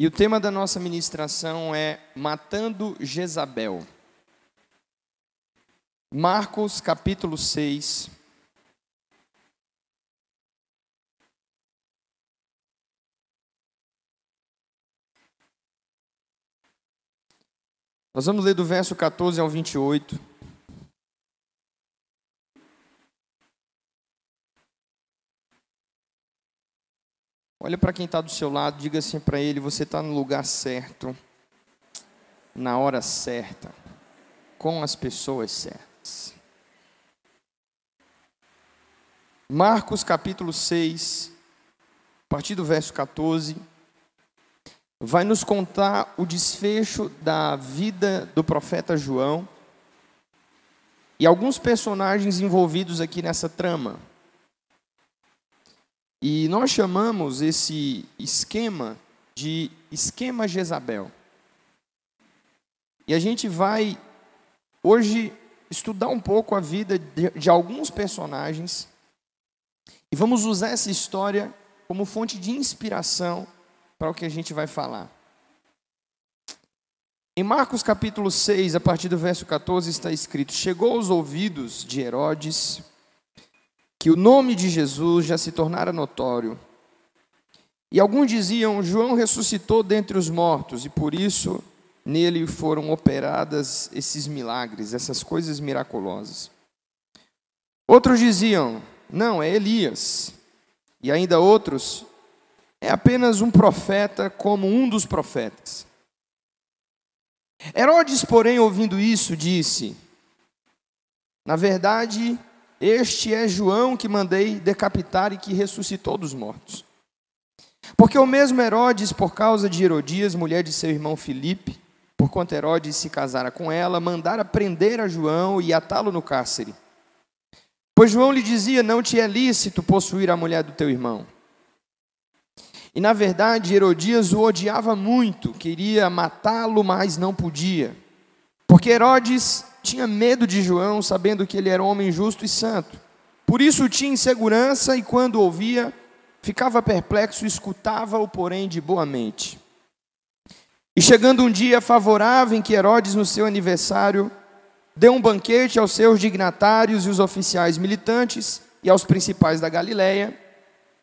E o tema da nossa ministração é Matando Jezabel. Marcos capítulo 6. Nós vamos ler do verso 14 ao 28. Olha para quem está do seu lado, diga assim para ele: você está no lugar certo, na hora certa, com as pessoas certas. Marcos capítulo 6, a partir do verso 14, vai nos contar o desfecho da vida do profeta João e alguns personagens envolvidos aqui nessa trama. E nós chamamos esse esquema de esquema Jezabel. E a gente vai hoje estudar um pouco a vida de, de, alguns personagens e vamos usar essa história como fonte de inspiração para o que a gente vai falar. Em Marcos capítulo 6, a partir do verso 14, está escrito: Chegou aos ouvidos de Herodes que o nome de Jesus já se tornara notório. E alguns diziam: João ressuscitou dentre os mortos, e por isso nele foram operadas esses milagres, essas coisas miraculosas. Outros diziam: Não, é Elias. E ainda outros: É apenas um profeta como um dos profetas. Herodes, porém, ouvindo isso, disse: Na verdade, este é João que mandei decapitar e que ressuscitou dos mortos. Porque o mesmo Herodes, por causa de Herodias, mulher de seu irmão Filipe, por quanto Herodes se casara com ela, mandara prender a João e atá-lo no cárcere. Pois João lhe dizia: Não te é lícito possuir a mulher do teu irmão. E na verdade, Herodias o odiava muito, queria matá-lo, mas não podia. Porque Herodes tinha medo de João, sabendo que ele era um homem justo e santo. Por isso tinha insegurança e, quando ouvia, ficava perplexo, escutava-o, porém, de boa mente. E chegando um dia favorável em que Herodes, no seu aniversário, deu um banquete aos seus dignatários e os oficiais militantes e aos principais da Galiléia,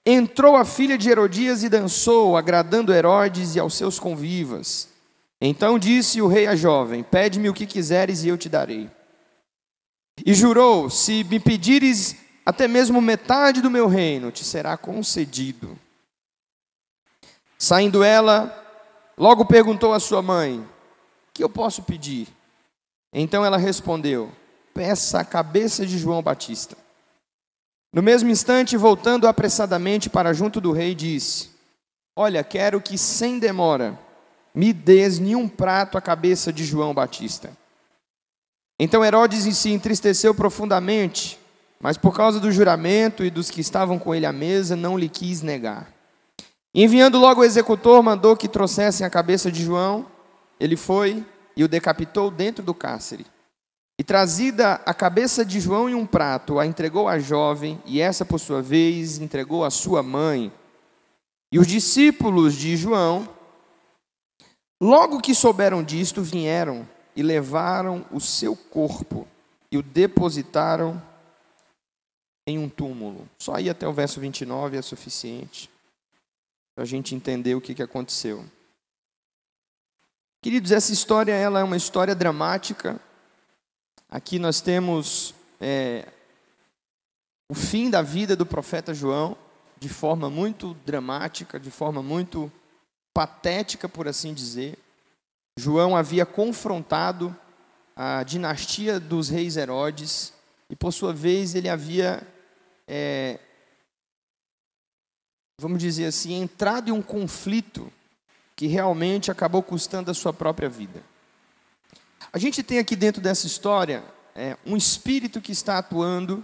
entrou a filha de Herodias e dançou, agradando Herodes e aos seus convivas. Então disse o rei à jovem: Pede-me o que quiseres e eu te darei. E jurou: Se me pedires até mesmo metade do meu reino, te será concedido. Saindo ela, logo perguntou à sua mãe: Que eu posso pedir? Então ela respondeu: Peça a cabeça de João Batista. No mesmo instante, voltando apressadamente para junto do rei, disse: Olha, quero que sem demora me des nenhum prato a cabeça de João Batista. Então Herodes em si entristeceu profundamente, mas por causa do juramento e dos que estavam com ele à mesa, não lhe quis negar. Enviando logo o executor, mandou que trouxessem a cabeça de João. Ele foi e o decapitou dentro do cárcere. E trazida a cabeça de João em um prato, a entregou à jovem, e essa, por sua vez, entregou à sua mãe. E os discípulos de João Logo que souberam disto, vieram e levaram o seu corpo e o depositaram em um túmulo. Só ir até o verso 29 é suficiente para a gente entender o que, que aconteceu. Queridos, essa história ela é uma história dramática. Aqui nós temos é, o fim da vida do profeta João de forma muito dramática, de forma muito patética, por assim dizer. João havia confrontado a dinastia dos reis Herodes e, por sua vez, ele havia, é, vamos dizer assim, entrado em um conflito que realmente acabou custando a sua própria vida. A gente tem aqui dentro dessa história é, um espírito que está atuando,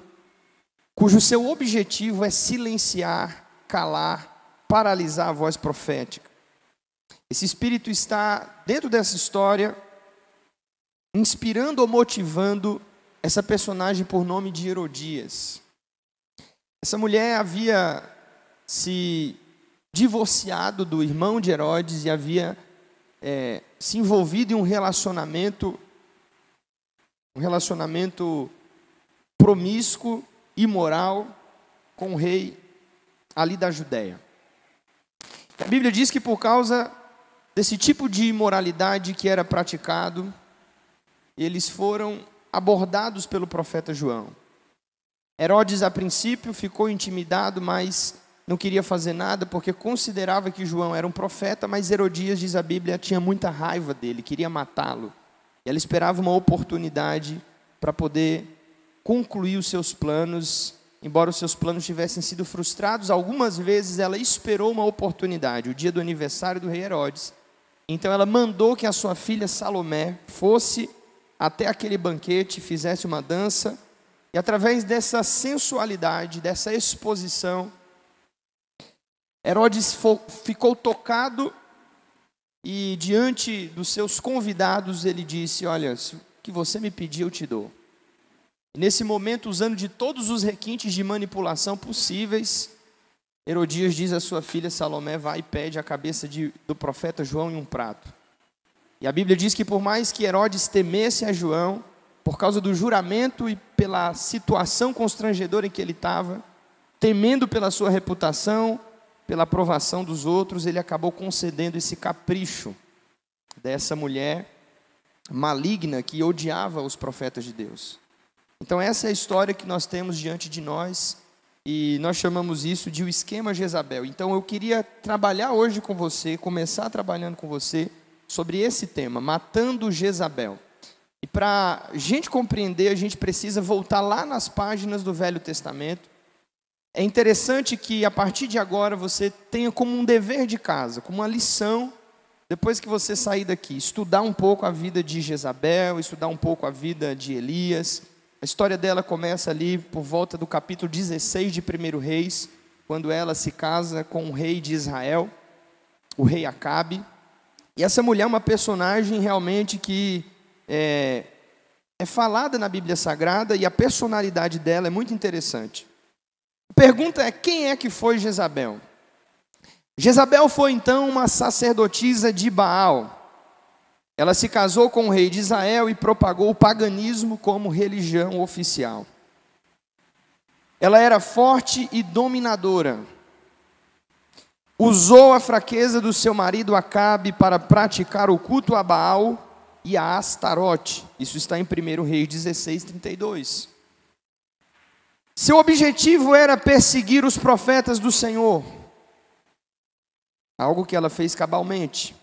cujo seu objetivo é silenciar, calar, paralisar a voz profética. Esse espírito está dentro dessa história, inspirando ou motivando essa personagem por nome de Herodias. Essa mulher havia se divorciado do irmão de Herodes e havia é, se envolvido em um relacionamento, um relacionamento promíscuo, imoral, com o rei ali da Judéia. A Bíblia diz que por causa desse tipo de imoralidade que era praticado, eles foram abordados pelo profeta João. Herodes, a princípio, ficou intimidado, mas não queria fazer nada porque considerava que João era um profeta, mas Herodias, diz a Bíblia, tinha muita raiva dele, queria matá-lo. E ela esperava uma oportunidade para poder concluir os seus planos, embora os seus planos tivessem sido frustrados. Algumas vezes ela esperou uma oportunidade, o dia do aniversário do rei Herodes. Então ela mandou que a sua filha Salomé fosse até aquele banquete, fizesse uma dança, e através dessa sensualidade, dessa exposição, Herodes ficou tocado e diante dos seus convidados ele disse: Olha, o que você me pediu eu te dou. Nesse momento, usando de todos os requintes de manipulação possíveis, Herodias diz à sua filha Salomé: Vai e pede a cabeça de, do profeta João em um prato. E a Bíblia diz que por mais que Herodes temesse a João, por causa do juramento e pela situação constrangedora em que ele estava, temendo pela sua reputação, pela aprovação dos outros, ele acabou concedendo esse capricho dessa mulher maligna que odiava os profetas de Deus. Então, essa é a história que nós temos diante de nós e nós chamamos isso de o esquema Jezabel. Então, eu queria trabalhar hoje com você, começar trabalhando com você sobre esse tema, matando Jezabel. E para a gente compreender, a gente precisa voltar lá nas páginas do Velho Testamento. É interessante que a partir de agora você tenha como um dever de casa, como uma lição, depois que você sair daqui, estudar um pouco a vida de Jezabel, estudar um pouco a vida de Elias. A história dela começa ali por volta do capítulo 16 de 1 Reis, quando ela se casa com o rei de Israel, o rei Acabe. E essa mulher é uma personagem realmente que é, é falada na Bíblia Sagrada e a personalidade dela é muito interessante. A pergunta é: quem é que foi Jezabel? Jezabel foi então uma sacerdotisa de Baal. Ela se casou com o rei de Israel e propagou o paganismo como religião oficial. Ela era forte e dominadora usou a fraqueza do seu marido Acabe para praticar o culto a Baal e a Astarote. Isso está em 1 Reis 16, 32. Seu objetivo era perseguir os profetas do Senhor, algo que ela fez cabalmente.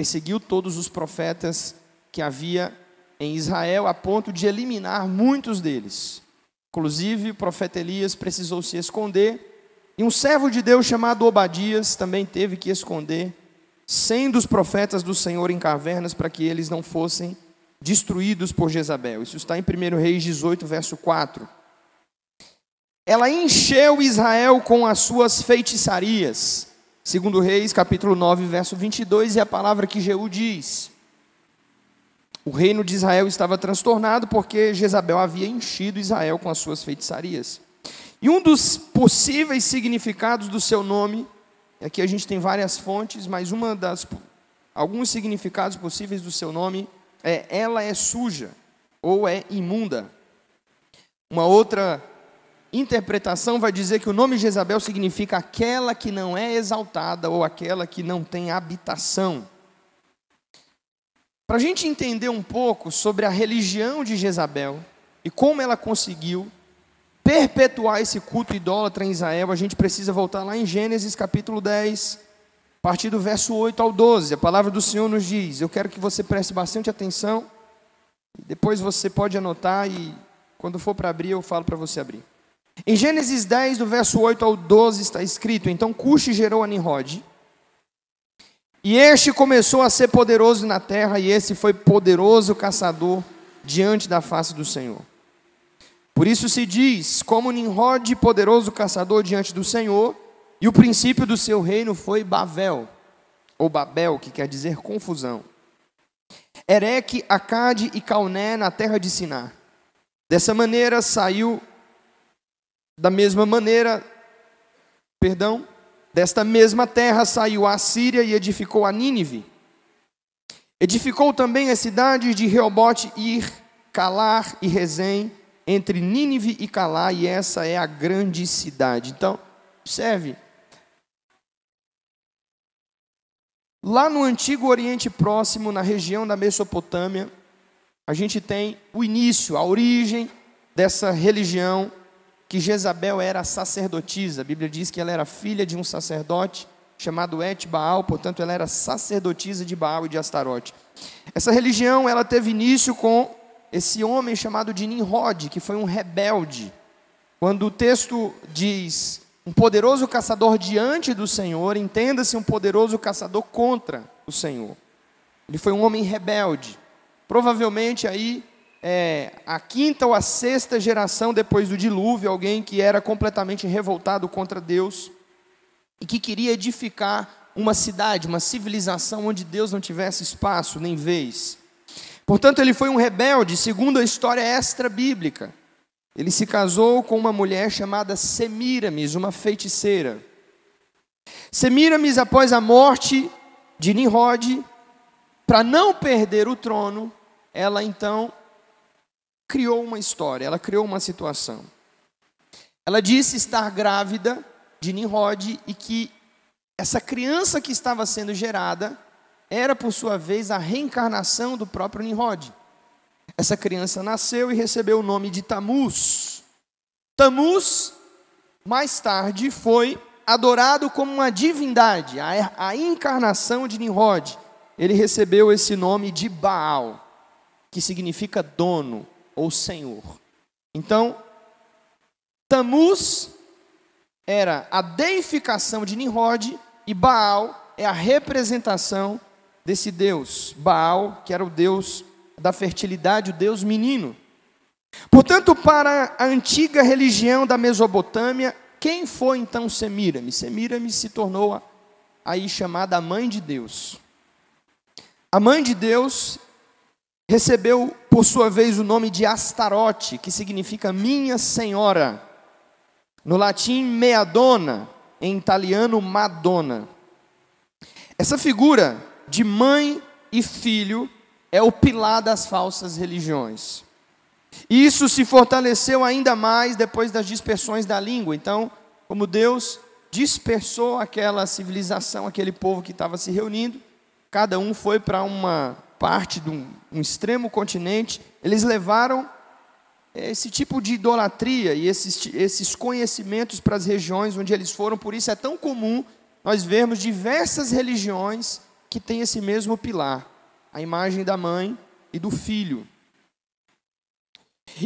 Perseguiu todos os profetas que havia em Israel, a ponto de eliminar muitos deles. Inclusive, o profeta Elias precisou se esconder e um servo de Deus chamado Obadias também teve que esconder cem dos profetas do Senhor em cavernas para que eles não fossem destruídos por Jezabel. Isso está em 1 Reis 18, verso 4. Ela encheu Israel com as suas feitiçarias. Segundo Reis, capítulo 9, verso 22, e a palavra que Jeú diz. O reino de Israel estava transtornado porque Jezabel havia enchido Israel com as suas feitiçarias. E um dos possíveis significados do seu nome, aqui a gente tem várias fontes, mas uma das alguns significados possíveis do seu nome é ela é suja ou é imunda. Uma outra interpretação vai dizer que o nome Jezabel significa aquela que não é exaltada ou aquela que não tem habitação. Para a gente entender um pouco sobre a religião de Jezabel e como ela conseguiu perpetuar esse culto idólatra em Israel, a gente precisa voltar lá em Gênesis capítulo 10, a partir do verso 8 ao 12. A palavra do Senhor nos diz: Eu quero que você preste bastante atenção, depois você pode anotar e quando for para abrir, eu falo para você abrir. Em Gênesis 10, do verso 8 ao 12, está escrito: Então Cuxi gerou a Nimrod. E este começou a ser poderoso na terra, e esse foi poderoso caçador diante da face do Senhor. Por isso se diz, como Nimrod, poderoso caçador diante do Senhor, e o princípio do seu reino foi Babel, ou Babel, que quer dizer confusão. Ereque, Acade e Cauné na terra de Siná. Dessa maneira saiu, da mesma maneira, perdão, Desta mesma terra saiu a Síria e edificou a Nínive. Edificou também as cidades de Reobote, Ir, Calar e Rezem, entre Nínive e Calar, e essa é a grande cidade. Então, observe. Lá no antigo Oriente Próximo, na região da Mesopotâmia, a gente tem o início, a origem dessa religião que Jezabel era sacerdotisa. A Bíblia diz que ela era filha de um sacerdote chamado Et Baal, portanto ela era sacerdotisa de Baal e de Astarote. Essa religião ela teve início com esse homem chamado de Nimrod, que foi um rebelde. Quando o texto diz um poderoso caçador diante do Senhor, entenda-se um poderoso caçador contra o Senhor. Ele foi um homem rebelde. Provavelmente aí é, a quinta ou a sexta geração depois do dilúvio, alguém que era completamente revoltado contra Deus e que queria edificar uma cidade, uma civilização onde Deus não tivesse espaço nem vez. Portanto, ele foi um rebelde, segundo a história extra-bíblica. Ele se casou com uma mulher chamada Semiramis, uma feiticeira. Semiramis, após a morte de Nimrod, para não perder o trono, ela então criou uma história, ela criou uma situação. Ela disse estar grávida de Nimrod e que essa criança que estava sendo gerada era, por sua vez, a reencarnação do próprio Nimrod. Essa criança nasceu e recebeu o nome de Tamuz. Tamuz, mais tarde, foi adorado como uma divindade, a, a encarnação de Nimrod. Ele recebeu esse nome de Baal, que significa dono, ou Senhor. Então, Tamuz era a deificação de Nimrod e Baal é a representação desse Deus. Baal, que era o Deus da fertilidade, o Deus menino. Portanto, para a antiga religião da Mesopotâmia, quem foi então Semiramis? Semiramis se tornou aí chamada a mãe de Deus. A mãe de Deus recebeu, por sua vez, o nome de Astarote, que significa minha senhora. No latim, meadona, em italiano, Madonna. Essa figura de mãe e filho é o pilar das falsas religiões. Isso se fortaleceu ainda mais depois das dispersões da língua. Então, como Deus dispersou aquela civilização, aquele povo que estava se reunindo, cada um foi para uma parte de um, um extremo continente, eles levaram esse tipo de idolatria e esses, esses conhecimentos para as regiões onde eles foram, por isso é tão comum nós vermos diversas religiões que têm esse mesmo pilar, a imagem da mãe e do filho.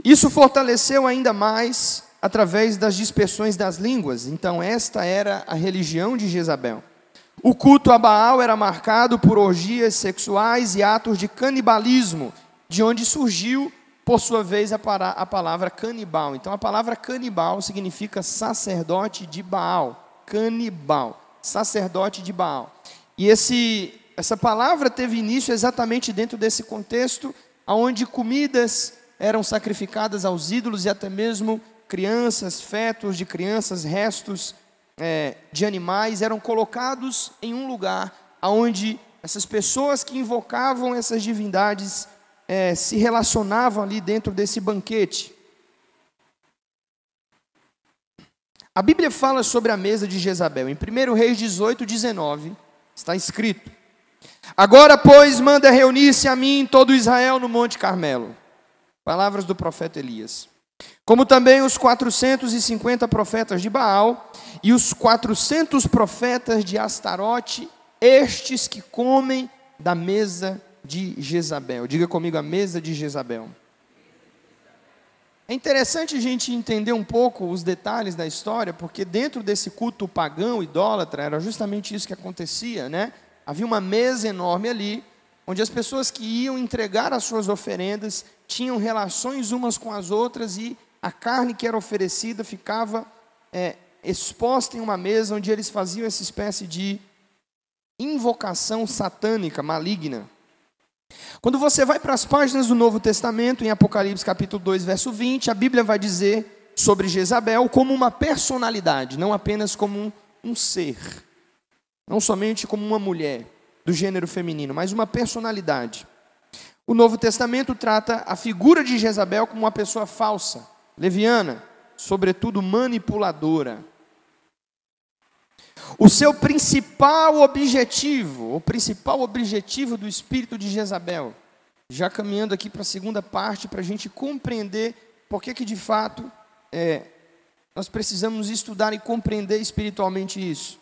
Isso fortaleceu ainda mais através das dispersões das línguas, então esta era a religião de Jezabel. O culto a Baal era marcado por orgias sexuais e atos de canibalismo, de onde surgiu, por sua vez, a, a palavra canibal. Então, a palavra canibal significa sacerdote de Baal. Canibal, sacerdote de Baal. E esse, essa palavra teve início exatamente dentro desse contexto, onde comidas eram sacrificadas aos ídolos e até mesmo crianças, fetos de crianças, restos é, de animais eram colocados em um lugar onde essas pessoas que invocavam essas divindades é, se relacionavam ali dentro desse banquete. A Bíblia fala sobre a mesa de Jezabel. Em 1 Reis 18, 19, está escrito: Agora, pois, manda reunir-se a mim todo Israel no Monte Carmelo. Palavras do profeta Elias como também os 450 profetas de Baal e os 400 profetas de Astarote, estes que comem da mesa de Jezabel. Diga comigo a mesa de Jezabel. É interessante a gente entender um pouco os detalhes da história, porque dentro desse culto pagão, idólatra, era justamente isso que acontecia, né? Havia uma mesa enorme ali, onde as pessoas que iam entregar as suas oferendas tinham relações umas com as outras e a carne que era oferecida ficava é, exposta em uma mesa onde eles faziam essa espécie de invocação satânica, maligna. Quando você vai para as páginas do Novo Testamento, em Apocalipse capítulo 2, verso 20, a Bíblia vai dizer sobre Jezabel como uma personalidade, não apenas como um, um ser, não somente como uma mulher do gênero feminino, mas uma personalidade. O Novo Testamento trata a figura de Jezabel como uma pessoa falsa, leviana, sobretudo manipuladora. O seu principal objetivo, o principal objetivo do espírito de Jezabel, já caminhando aqui para a segunda parte, para a gente compreender por que, que de fato é, nós precisamos estudar e compreender espiritualmente isso.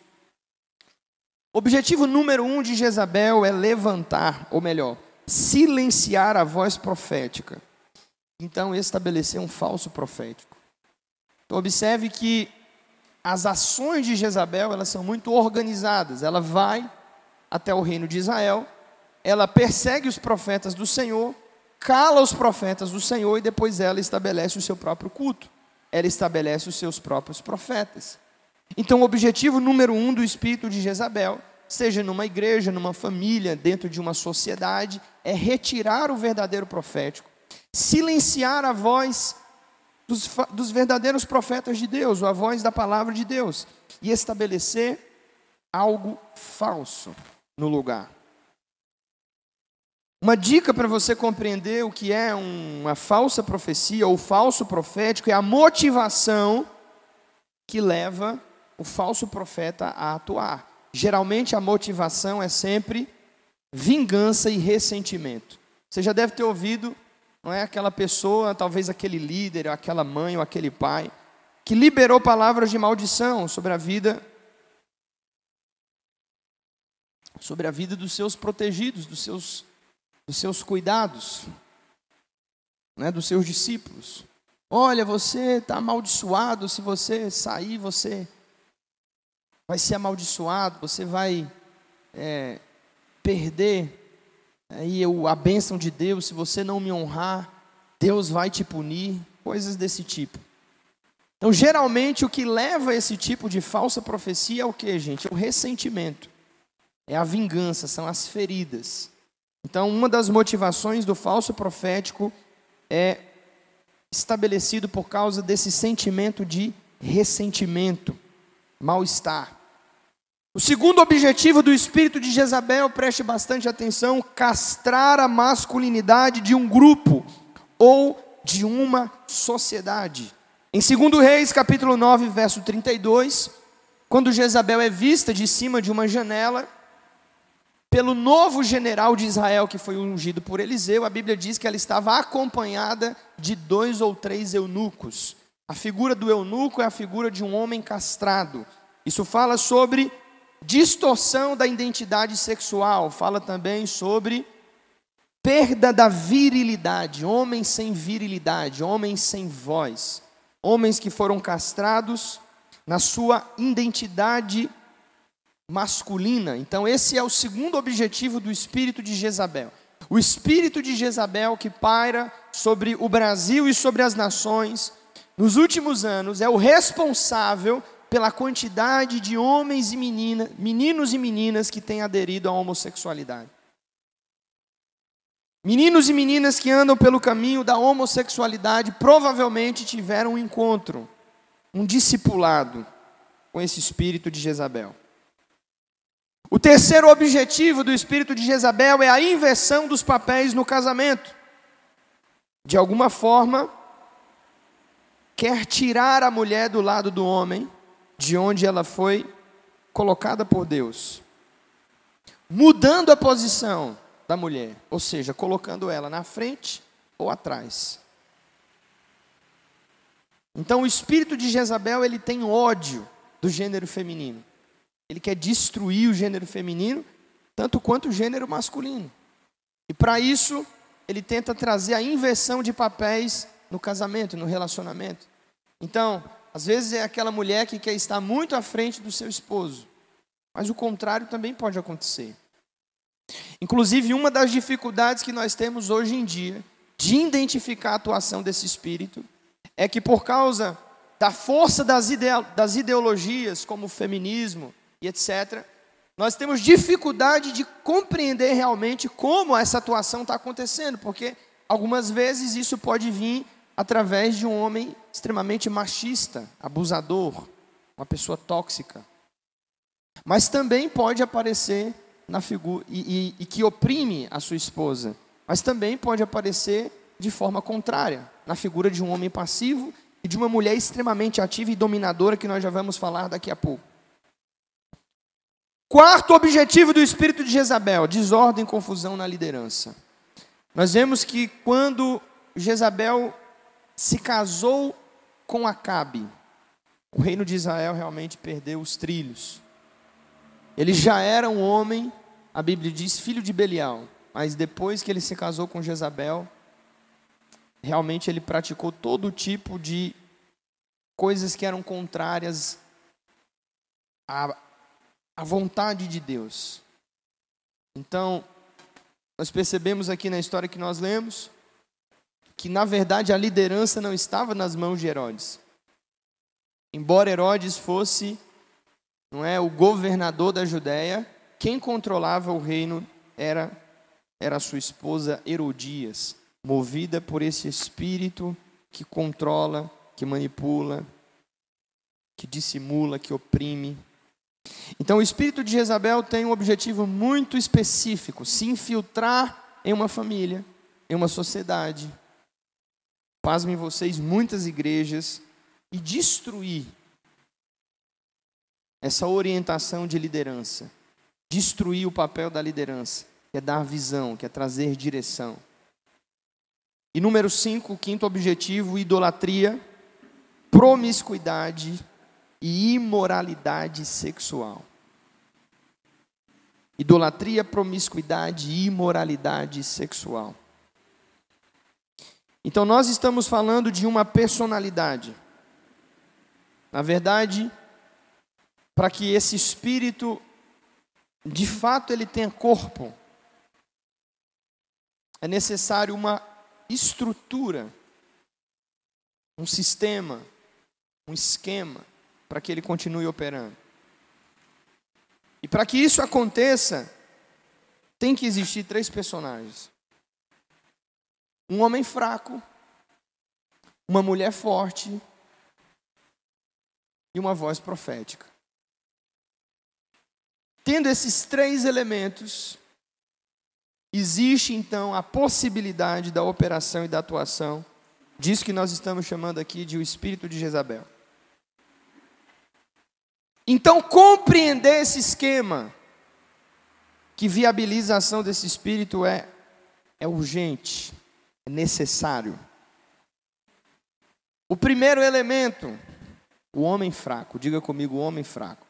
Objetivo número um de Jezabel é levantar, ou melhor, silenciar a voz profética. Então, estabelecer um falso profético. Então, observe que as ações de Jezabel, elas são muito organizadas. Ela vai até o reino de Israel, ela persegue os profetas do Senhor, cala os profetas do Senhor e depois ela estabelece o seu próprio culto. Ela estabelece os seus próprios profetas. Então, o objetivo número um do espírito de Jezabel seja numa igreja, numa família, dentro de uma sociedade, é retirar o verdadeiro profético, silenciar a voz dos, dos verdadeiros profetas de Deus, a voz da palavra de Deus, e estabelecer algo falso no lugar. Uma dica para você compreender o que é uma falsa profecia ou falso profético é a motivação que leva o falso profeta a atuar. Geralmente a motivação é sempre vingança e ressentimento. Você já deve ter ouvido, não é aquela pessoa, talvez aquele líder, aquela mãe ou aquele pai, que liberou palavras de maldição sobre a vida sobre a vida dos seus protegidos, dos seus dos seus cuidados, né, dos seus discípulos. Olha, você está amaldiçoado, se você sair, você vai ser amaldiçoado, você vai é, perder aí a bênção de Deus, se você não me honrar, Deus vai te punir, coisas desse tipo. Então, geralmente, o que leva a esse tipo de falsa profecia é o que, gente? É o ressentimento, é a vingança, são as feridas. Então, uma das motivações do falso profético é estabelecido por causa desse sentimento de ressentimento, mal-estar. O segundo objetivo do espírito de Jezabel, preste bastante atenção, castrar a masculinidade de um grupo ou de uma sociedade. Em 2 Reis, capítulo 9, verso 32, quando Jezabel é vista de cima de uma janela, pelo novo general de Israel que foi ungido por Eliseu, a Bíblia diz que ela estava acompanhada de dois ou três eunucos. A figura do eunuco é a figura de um homem castrado. Isso fala sobre distorção da identidade sexual, fala também sobre perda da virilidade, homens sem virilidade, homens sem voz, homens que foram castrados na sua identidade masculina. Então, esse é o segundo objetivo do espírito de Jezabel. O espírito de Jezabel que paira sobre o Brasil e sobre as nações nos últimos anos é o responsável pela quantidade de homens e meninas, meninos e meninas que têm aderido à homossexualidade. Meninos e meninas que andam pelo caminho da homossexualidade provavelmente tiveram um encontro, um discipulado com esse espírito de Jezabel. O terceiro objetivo do espírito de Jezabel é a inversão dos papéis no casamento. De alguma forma, quer tirar a mulher do lado do homem, de onde ela foi colocada por Deus, mudando a posição da mulher, ou seja, colocando ela na frente ou atrás. Então, o espírito de Jezabel ele tem ódio do gênero feminino. Ele quer destruir o gênero feminino, tanto quanto o gênero masculino. E para isso, ele tenta trazer a inversão de papéis no casamento, no relacionamento. Então, às vezes é aquela mulher que quer estar muito à frente do seu esposo, mas o contrário também pode acontecer. Inclusive, uma das dificuldades que nós temos hoje em dia de identificar a atuação desse espírito é que, por causa da força das, ideologias, como o feminismo, e etc., nós temos dificuldade de compreender realmente como essa atuação está acontecendo, porque algumas vezes isso pode vir através de um homem extremamente machista, abusador, uma pessoa tóxica. Mas também pode aparecer na figura e, e, e que oprime a sua esposa, mas também pode aparecer de forma contrária, na figura de um homem passivo e de uma mulher extremamente ativa e dominadora que nós já vamos falar daqui a pouco. Quarto objetivo do espírito de Jezabel: desordem e confusão na liderança. Nós vemos que quando Jezabel se casou com Acabe, o reino de Israel realmente perdeu os trilhos. Ele já era um homem, a Bíblia diz, filho de Belial, mas depois que ele se casou com Jezabel, realmente ele praticou todo tipo de coisas que eram contrárias à, à vontade de Deus. Então, nós percebemos aqui na história que nós lemos que na verdade a liderança não estava nas mãos de Herodes. Embora Herodes fosse, não é, o governador da Judéia, quem controlava o reino era era sua esposa Herodias, movida por esse espírito que controla, que manipula, que dissimula, que oprime. Então, o espírito de Jezabel tem um objetivo muito específico: se infiltrar em uma família, em uma sociedade. Pasmem vocês, muitas igrejas, e destruir essa orientação de liderança, destruir o papel da liderança, que é dar visão, que é trazer direção. E número 5, o quinto objetivo, idolatria, promiscuidade e imoralidade sexual. Idolatria, promiscuidade e imoralidade sexual. Então nós estamos falando de uma personalidade. Na verdade, para que esse espírito de fato ele tenha corpo, é necessário uma estrutura, um sistema, um esquema para que ele continue operando. E para que isso aconteça, tem que existir três personagens: um homem fraco, uma mulher forte e uma voz profética. Tendo esses três elementos, existe então a possibilidade da operação e da atuação disso que nós estamos chamando aqui de o espírito de Jezabel. Então, compreender esse esquema que viabiliza a ação desse espírito é, é urgente, é necessário. O primeiro elemento o homem fraco, diga comigo, o homem fraco.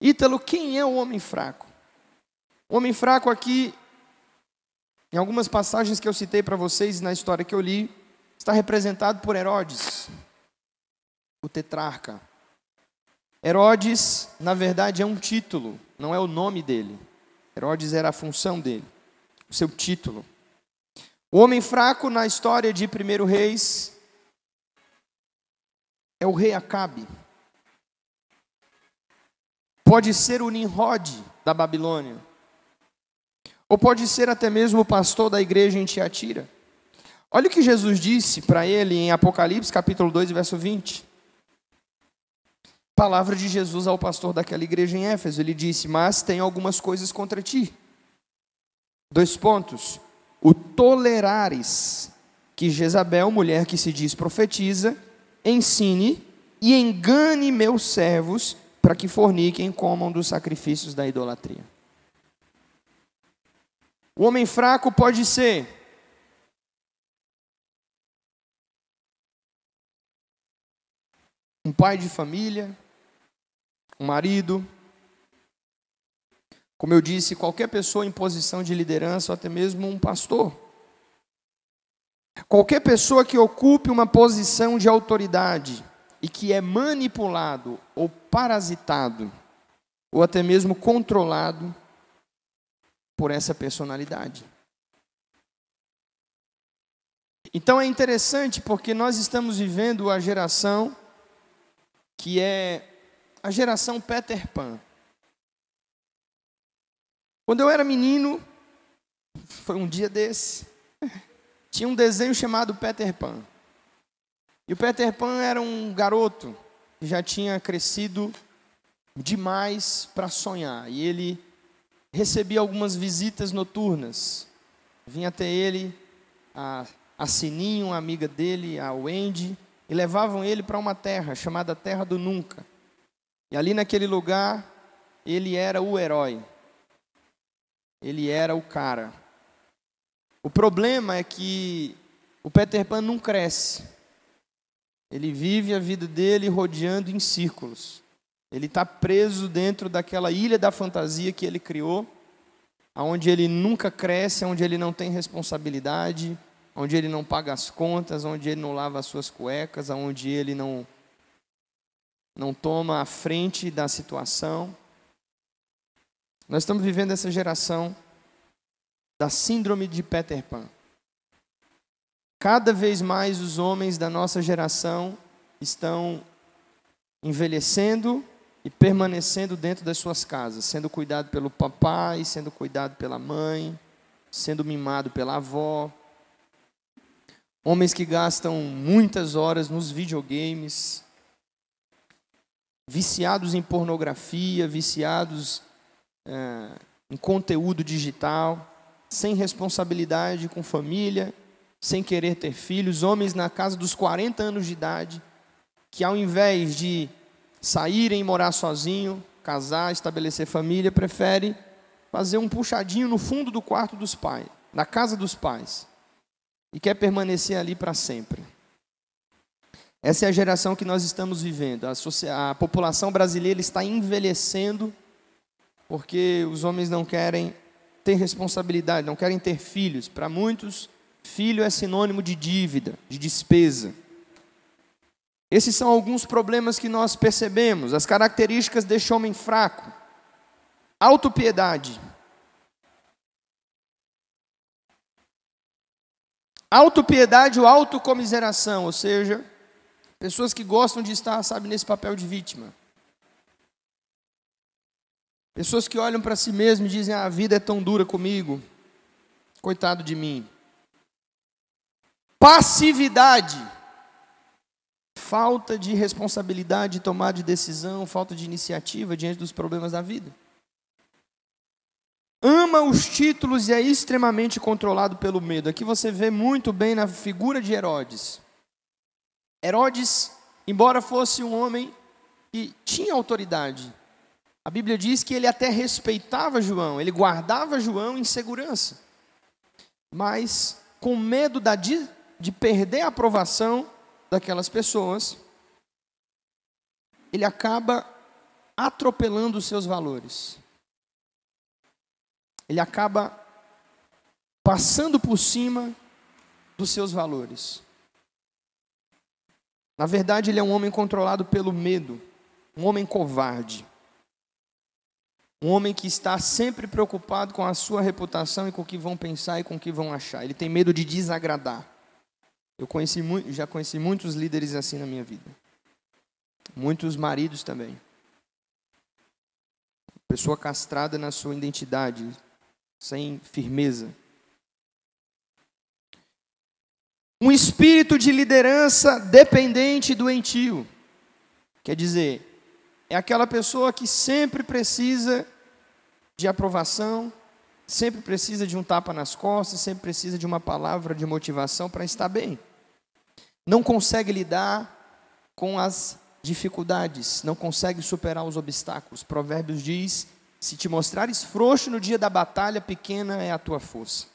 Ítalo, quem é o homem fraco? O homem fraco aqui, em algumas passagens que eu citei para vocês na história que eu li, está representado por Herodes, o tetrarca. Herodes, na verdade, é um título, não é o nome dele. Herodes era a função dele, o seu título. O homem fraco na história de 1 Reis é o rei Acabe. Pode ser o Nimrod da Babilônia. Ou pode ser até mesmo o pastor da igreja em Tiatira. Olha o que Jesus disse para ele em Apocalipse, capítulo 2, verso 20. Palavra de Jesus ao pastor daquela igreja em Éfeso. Ele disse: Mas tem algumas coisas contra ti. Dois pontos. O tolerares que Jezabel, mulher que se diz profetiza, ensine e engane meus servos para que forniquem e comam dos sacrifícios da idolatria. O homem fraco pode ser um pai de família, um marido, como eu disse, qualquer pessoa em posição de liderança, ou até mesmo um pastor. Qualquer pessoa que ocupe uma posição de autoridade e que é manipulado ou parasitado, ou até mesmo controlado por essa personalidade. Então é interessante porque nós estamos vivendo a geração que é a geração Peter Pan. Quando eu era menino, foi um dia desse, tinha um desenho chamado Peter Pan. E o Peter Pan era um garoto já tinha crescido demais para sonhar e ele recebia algumas visitas noturnas. Vinha até ele a, a Sininho, a amiga dele, a Wendy, e levavam ele para uma terra chamada Terra do Nunca. E ali naquele lugar, ele era o herói. Ele era o cara. O problema é que o Peter Pan não cresce. Ele vive a vida dele rodeando em círculos. Ele está preso dentro daquela ilha da fantasia que ele criou, onde ele nunca cresce, onde ele não tem responsabilidade, onde ele não paga as contas, onde ele não lava as suas cuecas, onde ele não não toma a frente da situação. Nós estamos vivendo essa geração da síndrome de Peter Pan. Cada vez mais os homens da nossa geração estão envelhecendo e permanecendo dentro das suas casas, sendo cuidado pelo papai, sendo cuidado pela mãe, sendo mimado pela avó. Homens que gastam muitas horas nos videogames, viciados em pornografia, viciados é, em conteúdo digital, sem responsabilidade com família, sem querer ter filhos, homens na casa dos 40 anos de idade, que ao invés de saírem morar sozinho, casar, estabelecer família, prefere fazer um puxadinho no fundo do quarto dos pais, na casa dos pais, e quer permanecer ali para sempre. Essa é a geração que nós estamos vivendo. A, a população brasileira está envelhecendo porque os homens não querem ter responsabilidade, não querem ter filhos. Para muitos, filho é sinônimo de dívida, de despesa. Esses são alguns problemas que nós percebemos, as características deste homem fraco. Autopiedade. Autopiedade ou autocomiseração, ou seja, Pessoas que gostam de estar, sabe, nesse papel de vítima. Pessoas que olham para si mesmo e dizem: ah, a vida é tão dura comigo, coitado de mim. Passividade, falta de responsabilidade, de tomar de decisão, falta de iniciativa diante dos problemas da vida. Ama os títulos e é extremamente controlado pelo medo. Aqui você vê muito bem na figura de Herodes. Herodes, embora fosse um homem que tinha autoridade, a Bíblia diz que ele até respeitava João, ele guardava João em segurança. Mas, com medo da, de, de perder a aprovação daquelas pessoas, ele acaba atropelando os seus valores. Ele acaba passando por cima dos seus valores. Na verdade, ele é um homem controlado pelo medo, um homem covarde. Um homem que está sempre preocupado com a sua reputação e com o que vão pensar e com o que vão achar. Ele tem medo de desagradar. Eu conheci já conheci muitos líderes assim na minha vida. Muitos maridos também. Pessoa castrada na sua identidade, sem firmeza. Um espírito de liderança dependente e doentio. Quer dizer, é aquela pessoa que sempre precisa de aprovação, sempre precisa de um tapa nas costas, sempre precisa de uma palavra de motivação para estar bem. Não consegue lidar com as dificuldades, não consegue superar os obstáculos. Provérbios diz: se te mostrares frouxo no dia da batalha, pequena é a tua força.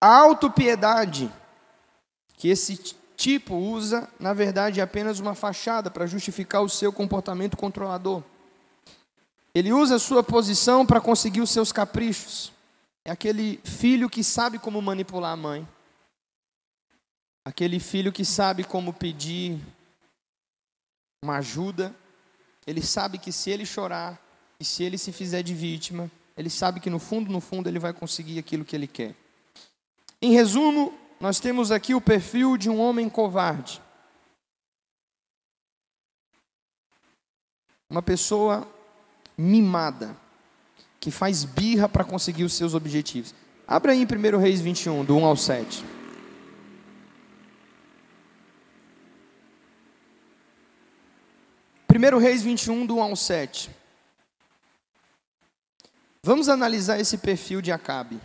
A autopiedade que esse tipo usa, na verdade, é apenas uma fachada para justificar o seu comportamento controlador. Ele usa a sua posição para conseguir os seus caprichos. É aquele filho que sabe como manipular a mãe. Aquele filho que sabe como pedir uma ajuda. Ele sabe que se ele chorar e se ele se fizer de vítima, ele sabe que no fundo, no fundo, ele vai conseguir aquilo que ele quer. Em resumo, nós temos aqui o perfil de um homem covarde. Uma pessoa mimada, que faz birra para conseguir os seus objetivos. Abra aí em 1 Reis 21, do 1 ao 7. Primeiro Reis 21, do 1 ao 7. Vamos analisar esse perfil de Acabe.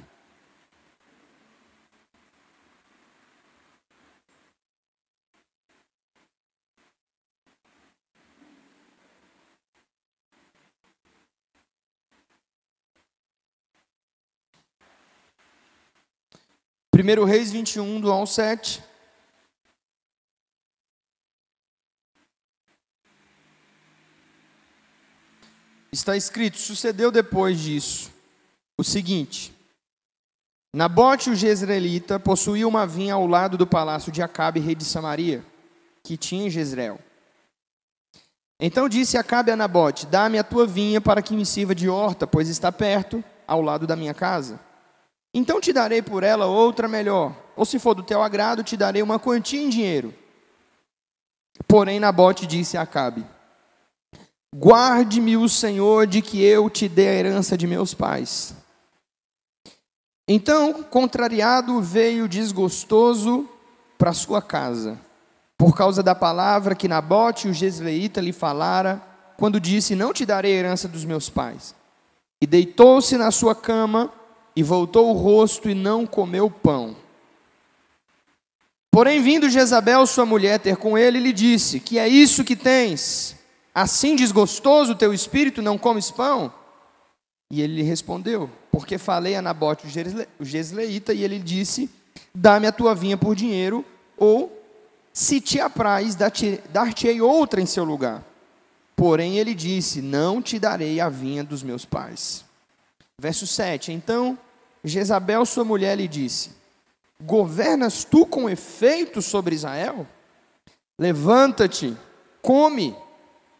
Primeiro Reis 21, do 1 ao 7. Está escrito: sucedeu depois disso o seguinte: Nabote, o jezreelita, possuía uma vinha ao lado do palácio de Acabe, rei de Samaria, que tinha em Jezreel. Então disse Acabe a Nabote: Dá-me a tua vinha para que me sirva de horta, pois está perto, ao lado da minha casa. Então te darei por ela outra melhor, ou se for do teu agrado, te darei uma quantia em dinheiro. Porém, Nabote disse a Acabe: Guarde-me o Senhor de que eu te dê a herança de meus pais. Então, contrariado, veio desgostoso para sua casa, por causa da palavra que Nabote, o jezreelita, lhe falara, quando disse: Não te darei a herança dos meus pais. E deitou-se na sua cama, e voltou o rosto, e não comeu pão. Porém, vindo Jezabel, sua mulher, ter com ele, lhe disse: Que é isso que tens? Assim desgostoso o teu espírito, não comes pão? E ele lhe respondeu: Porque falei a Nabote o Jezleita, e ele disse: Dá-me a tua vinha por dinheiro, ou, se te apraz, dar-te-ei outra em seu lugar. Porém ele disse: Não te darei a vinha dos meus pais. Verso 7: Então Jezabel, sua mulher, lhe disse: Governas tu com efeito sobre Israel? Levanta-te, come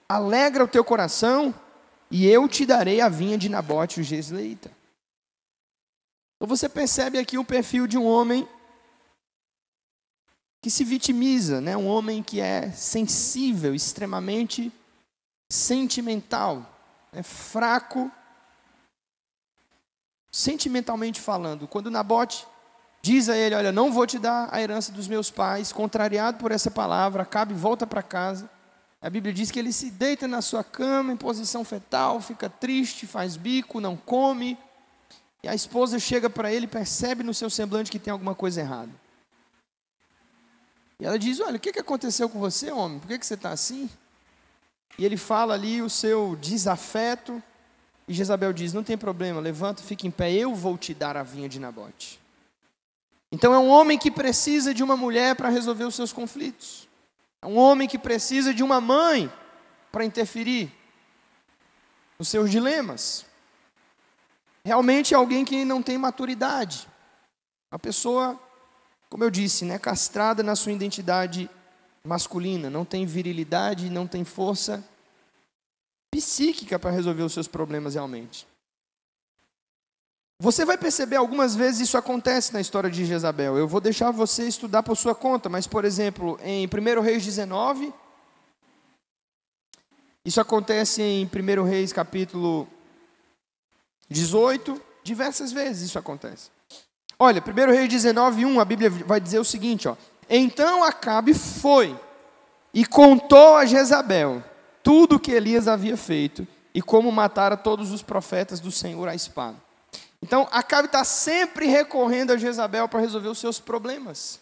alegra o teu coração, e eu te darei a vinha de Nabote, o Gesleita. Então você percebe aqui o perfil de um homem que se vitimiza, né? um homem que é sensível, extremamente sentimental, é fraco, sentimentalmente falando. Quando Nabote diz a ele: Olha, não vou te dar a herança dos meus pais, contrariado por essa palavra, acabe volta para casa. A Bíblia diz que ele se deita na sua cama em posição fetal, fica triste, faz bico, não come. E a esposa chega para ele percebe no seu semblante que tem alguma coisa errada. E ela diz: Olha, o que aconteceu com você, homem? Por que você está assim? E ele fala ali o seu desafeto. E Jezabel diz: Não tem problema, levanta, fica em pé, eu vou te dar a vinha de Nabote. Então é um homem que precisa de uma mulher para resolver os seus conflitos. É um homem que precisa de uma mãe para interferir nos seus dilemas. Realmente é alguém que não tem maturidade. A pessoa, como eu disse, né, castrada na sua identidade masculina, não tem virilidade, não tem força psíquica para resolver os seus problemas realmente. Você vai perceber algumas vezes isso acontece na história de Jezabel. Eu vou deixar você estudar por sua conta, mas, por exemplo, em 1 Reis 19, isso acontece em 1 Reis capítulo 18, diversas vezes isso acontece. Olha, 1 Reis 19, 1, a Bíblia vai dizer o seguinte: ó, Então Acabe foi e contou a Jezabel tudo o que Elias havia feito e como matara todos os profetas do Senhor à espada. Então, Acabe está sempre recorrendo a Jezabel para resolver os seus problemas.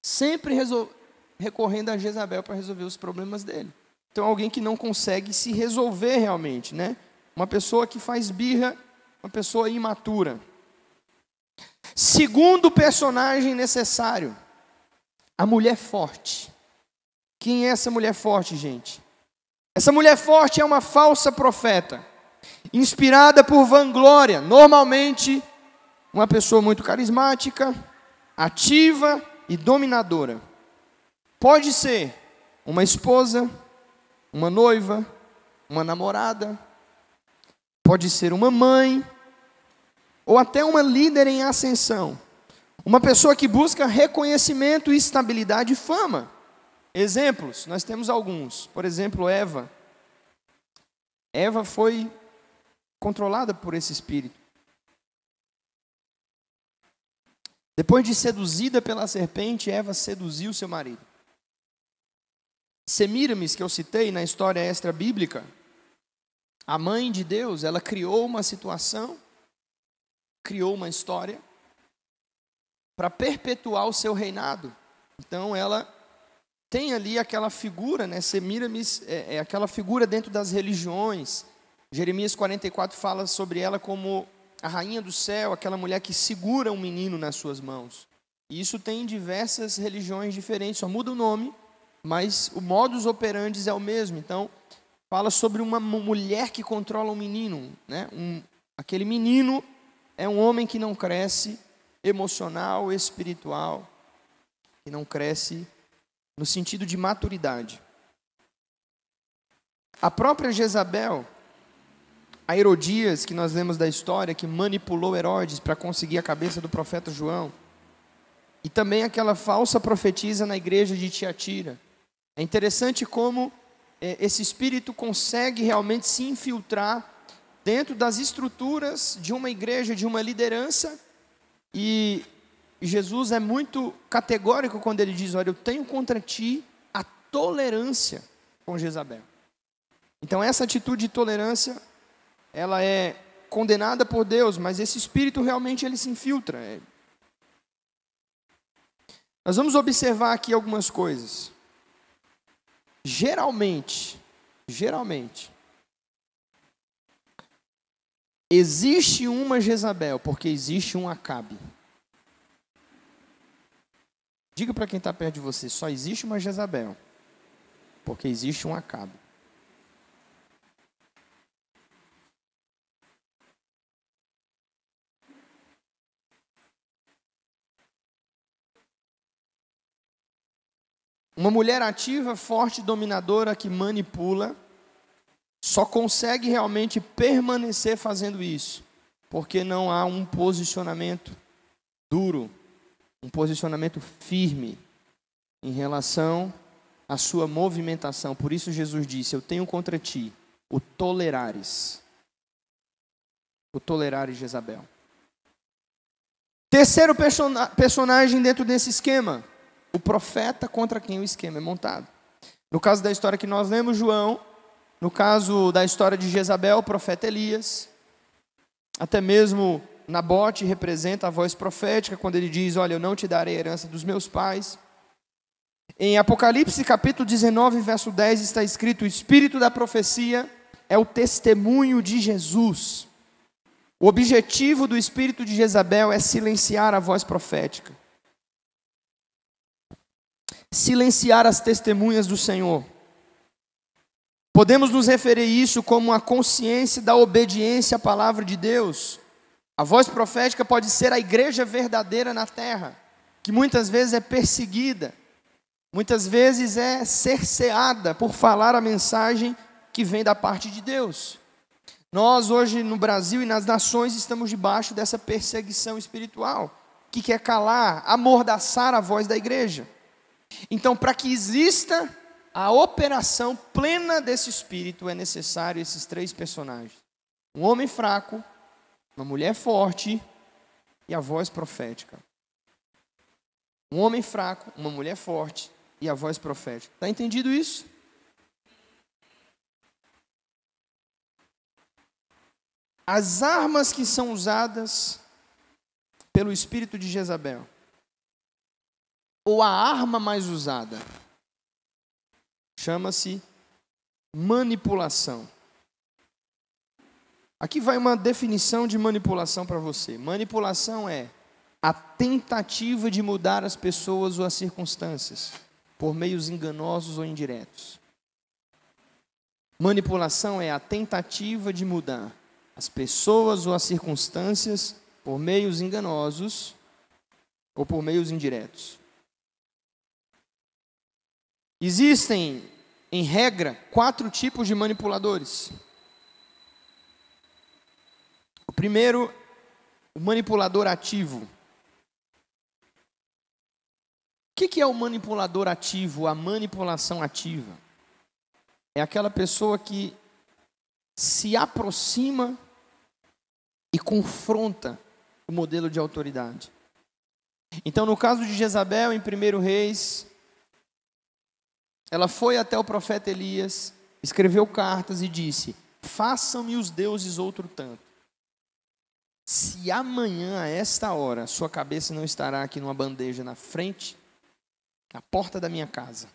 Sempre recorrendo a Jezabel para resolver os problemas dele. Então, alguém que não consegue se resolver realmente, né? Uma pessoa que faz birra, uma pessoa imatura. Segundo personagem necessário, a mulher forte. Quem é essa mulher forte, gente? Essa mulher forte é uma falsa profeta inspirada por vanglória, normalmente uma pessoa muito carismática, ativa e dominadora. Pode ser uma esposa, uma noiva, uma namorada, pode ser uma mãe, ou até uma líder em ascensão. Uma pessoa que busca reconhecimento, estabilidade e fama. Exemplos, nós temos alguns. Por exemplo, Eva. Eva foi controlada por esse espírito. Depois de seduzida pela serpente, Eva seduziu seu marido. Semiramis, que eu citei na história extra bíblica, a mãe de Deus, ela criou uma situação, criou uma história para perpetuar o seu reinado. Então ela tem ali aquela figura, né? Semiramis é, é aquela figura dentro das religiões. Jeremias 44 fala sobre ela como a rainha do céu, aquela mulher que segura um menino nas suas mãos. E isso tem em diversas religiões diferentes, só muda o nome, mas o modus operandi é o mesmo. Então, fala sobre uma mulher que controla um menino, né? Um, aquele menino é um homem que não cresce emocional, espiritual, que não cresce no sentido de maturidade. A própria Jezabel, a Herodias, que nós lemos da história, que manipulou Herodes para conseguir a cabeça do profeta João, e também aquela falsa profetisa na igreja de Tiatira. É interessante como é, esse espírito consegue realmente se infiltrar dentro das estruturas de uma igreja, de uma liderança, e Jesus é muito categórico quando ele diz: Olha, eu tenho contra ti a tolerância com Jezabel. Então, essa atitude de tolerância, ela é condenada por Deus, mas esse espírito realmente ele se infiltra. Nós vamos observar aqui algumas coisas. Geralmente, geralmente, existe uma Jezabel porque existe um Acabe. Diga para quem está perto de você: só existe uma Jezabel, porque existe um Acabe. Uma mulher ativa, forte, dominadora que manipula, só consegue realmente permanecer fazendo isso, porque não há um posicionamento duro, um posicionamento firme em relação à sua movimentação. Por isso Jesus disse: Eu tenho contra ti o tolerares. O tolerares Jezabel. Terceiro personagem dentro desse esquema, o profeta contra quem o esquema é montado. No caso da história que nós lemos, João, no caso da história de Jezabel, o profeta Elias, até mesmo Nabote representa a voz profética quando ele diz: Olha, eu não te darei a herança dos meus pais. Em Apocalipse capítulo 19, verso 10 está escrito: O espírito da profecia é o testemunho de Jesus. O objetivo do espírito de Jezabel é silenciar a voz profética, silenciar as testemunhas do Senhor. Podemos nos referir a isso como a consciência da obediência à palavra de Deus a voz profética pode ser a igreja verdadeira na terra, que muitas vezes é perseguida, muitas vezes é cerceada por falar a mensagem que vem da parte de Deus. Nós, hoje no Brasil e nas nações, estamos debaixo dessa perseguição espiritual, que quer calar, amordaçar a voz da igreja. Então, para que exista a operação plena desse espírito, é necessário esses três personagens: um homem fraco, uma mulher forte e a voz profética. Um homem fraco, uma mulher forte e a voz profética. Está entendido isso? As armas que são usadas pelo espírito de Jezabel, ou a arma mais usada, chama-se manipulação. Aqui vai uma definição de manipulação para você. Manipulação é a tentativa de mudar as pessoas ou as circunstâncias por meios enganosos ou indiretos. Manipulação é a tentativa de mudar as pessoas ou as circunstâncias por meios enganosos ou por meios indiretos. Existem, em regra, quatro tipos de manipuladores. Primeiro, o manipulador ativo. O que, é o manipulador ativo, a manipulação ativa? É aquela pessoa que se aproxima e confronta o modelo de autoridade. Então, no caso de Jezabel, em 1 Reis, ela foi até o profeta Elias, escreveu cartas e disse: Façam-me os deuses outro tanto. Se amanhã, a esta hora, sua cabeça não estará aqui numa bandeja na frente, na porta da minha casa.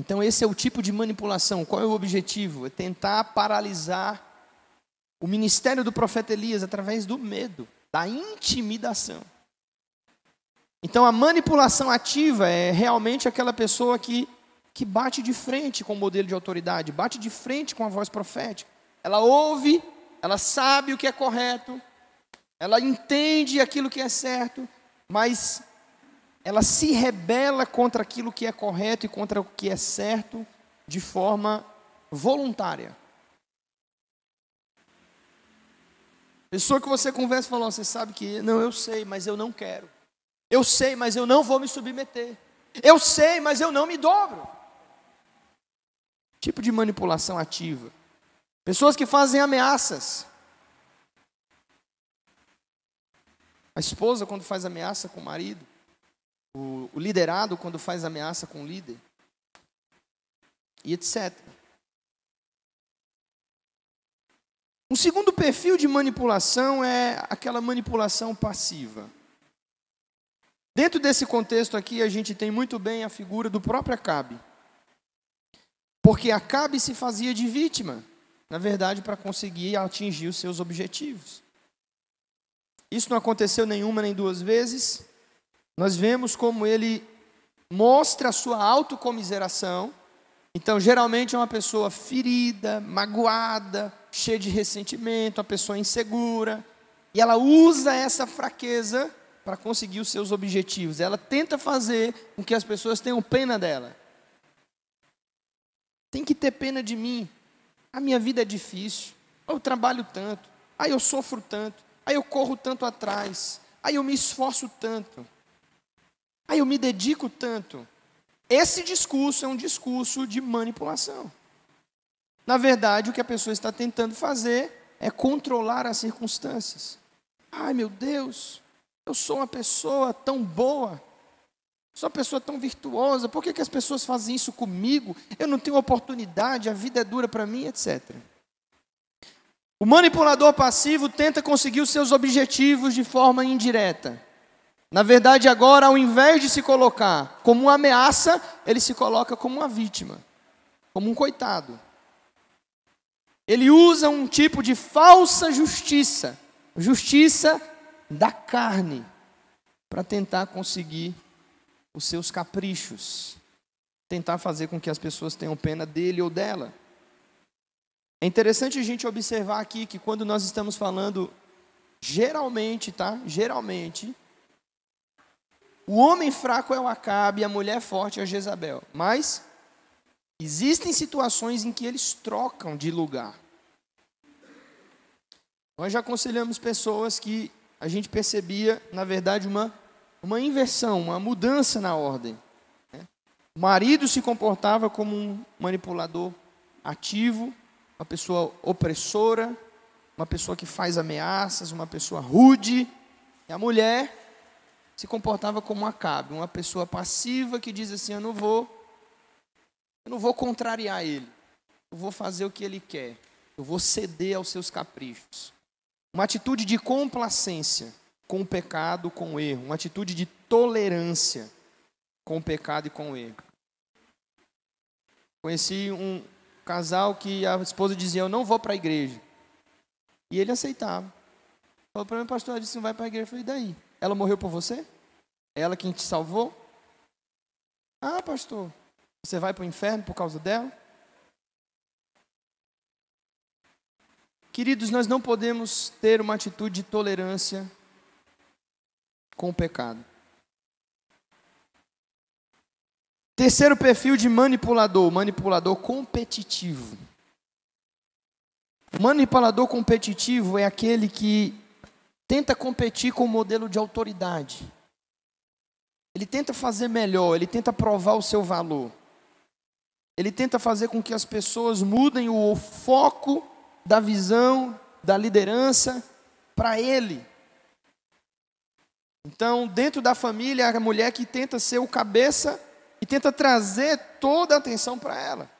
Então, esse é o tipo de manipulação. Qual é o objetivo? É tentar paralisar o ministério do profeta Elias através do medo, da intimidação. Então, a manipulação ativa é realmente aquela pessoa que, que bate de frente com o modelo de autoridade, bate de frente com a voz profética. Ela ouve, ela sabe o que é correto, ela entende aquilo que é certo, mas ela se rebela contra aquilo que é correto e contra o que é certo de forma voluntária. Pessoa que você conversa e fala, você sabe que, não, eu sei, mas eu não quero. Eu sei, mas eu não vou me submeter. Eu sei, mas eu não me dobro. Tipo de manipulação ativa. Pessoas que fazem ameaças. A esposa, quando faz ameaça com o marido. O, o liderado, quando faz ameaça com o líder. E etc. Um segundo perfil de manipulação é aquela manipulação passiva. Dentro desse contexto aqui, a gente tem muito bem a figura do próprio Acabe. Porque Acabe se fazia de vítima, na verdade, para conseguir atingir os seus objetivos. Isso não aconteceu nenhuma nem duas vezes. Nós vemos como ele mostra a sua autocomiseração. Então, geralmente é uma pessoa ferida, magoada, cheia de ressentimento, uma pessoa insegura. E ela usa essa fraqueza para conseguir os seus objetivos. Ela tenta fazer com que as pessoas tenham pena dela. Tem que ter pena de mim. A minha vida é difícil. Eu trabalho tanto. Aí eu sofro tanto. Aí eu corro tanto atrás. Aí eu me esforço tanto. Aí eu me dedico tanto. Esse discurso é um discurso de manipulação. Na verdade, o que a pessoa está tentando fazer é controlar as circunstâncias. Ai meu Deus, eu sou uma pessoa tão boa, sou uma pessoa tão virtuosa, por que, que as pessoas fazem isso comigo? Eu não tenho oportunidade, a vida é dura para mim, etc. O manipulador passivo tenta conseguir os seus objetivos de forma indireta. Na verdade, agora, ao invés de se colocar como uma ameaça, ele se coloca como uma vítima, como um coitado. Ele usa um tipo de falsa justiça, justiça da carne para tentar conseguir os seus caprichos, tentar fazer com que as pessoas tenham pena dele ou dela. É interessante a gente observar aqui que quando nós estamos falando, geralmente, tá? Geralmente, o homem fraco é o Acabe e a mulher forte é a Jezabel. Mas existem situações em que eles trocam de lugar. Nós já aconselhamos pessoas que a gente percebia, na verdade, uma, uma inversão, uma mudança na ordem. Né? O marido se comportava como um manipulador ativo, uma pessoa opressora, uma pessoa que faz ameaças, uma pessoa rude. E a mulher se comportava como uma cabe, uma pessoa passiva que diz assim: Eu não vou, eu não vou contrariar ele, eu vou fazer o que ele quer, eu vou ceder aos seus caprichos. Uma atitude de complacência com o pecado, com o erro. Uma atitude de tolerância com o pecado e com o erro. Conheci um casal que a esposa dizia: Eu não vou para a igreja. E ele aceitava. Falou para mim, pastor, disse: Não vai para a igreja. Eu falei: daí? Ela morreu por você? Ela quem te salvou? Ah, pastor, você vai para o inferno por causa dela? Queridos, nós não podemos ter uma atitude de tolerância com o pecado. Terceiro perfil de manipulador, manipulador competitivo. O manipulador competitivo é aquele que tenta competir com o modelo de autoridade. Ele tenta fazer melhor, ele tenta provar o seu valor. Ele tenta fazer com que as pessoas mudem o foco da visão, da liderança para ele. Então, dentro da família, a mulher que tenta ser o cabeça e tenta trazer toda a atenção para ela.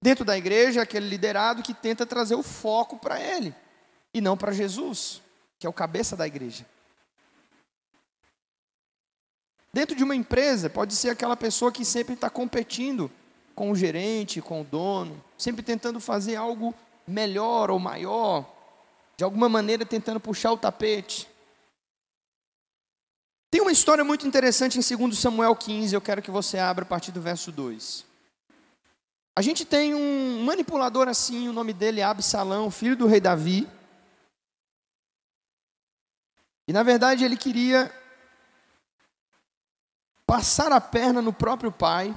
Dentro da igreja, aquele liderado que tenta trazer o foco para ele e não para Jesus, que é o cabeça da igreja. Dentro de uma empresa, pode ser aquela pessoa que sempre está competindo com o gerente, com o dono, sempre tentando fazer algo melhor ou maior, de alguma maneira tentando puxar o tapete. Tem uma história muito interessante em 2 Samuel 15, eu quero que você abra a partir do verso 2. A gente tem um manipulador assim, o nome dele é Absalão, filho do rei Davi. E na verdade ele queria passar a perna no próprio pai.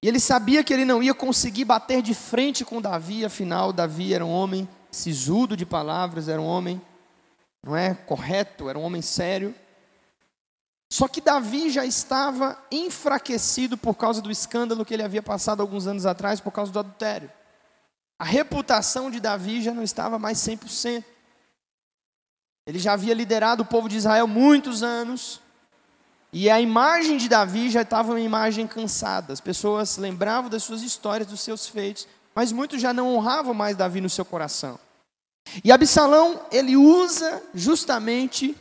E ele sabia que ele não ia conseguir bater de frente com Davi, afinal, Davi era um homem sisudo de palavras, era um homem não é? Correto, era um homem sério. Só que Davi já estava enfraquecido por causa do escândalo que ele havia passado alguns anos atrás por causa do adultério. A reputação de Davi já não estava mais 100%. Ele já havia liderado o povo de Israel muitos anos. E a imagem de Davi já estava uma imagem cansada. As pessoas lembravam das suas histórias, dos seus feitos, mas muitos já não honravam mais Davi no seu coração. E Absalão, ele usa justamente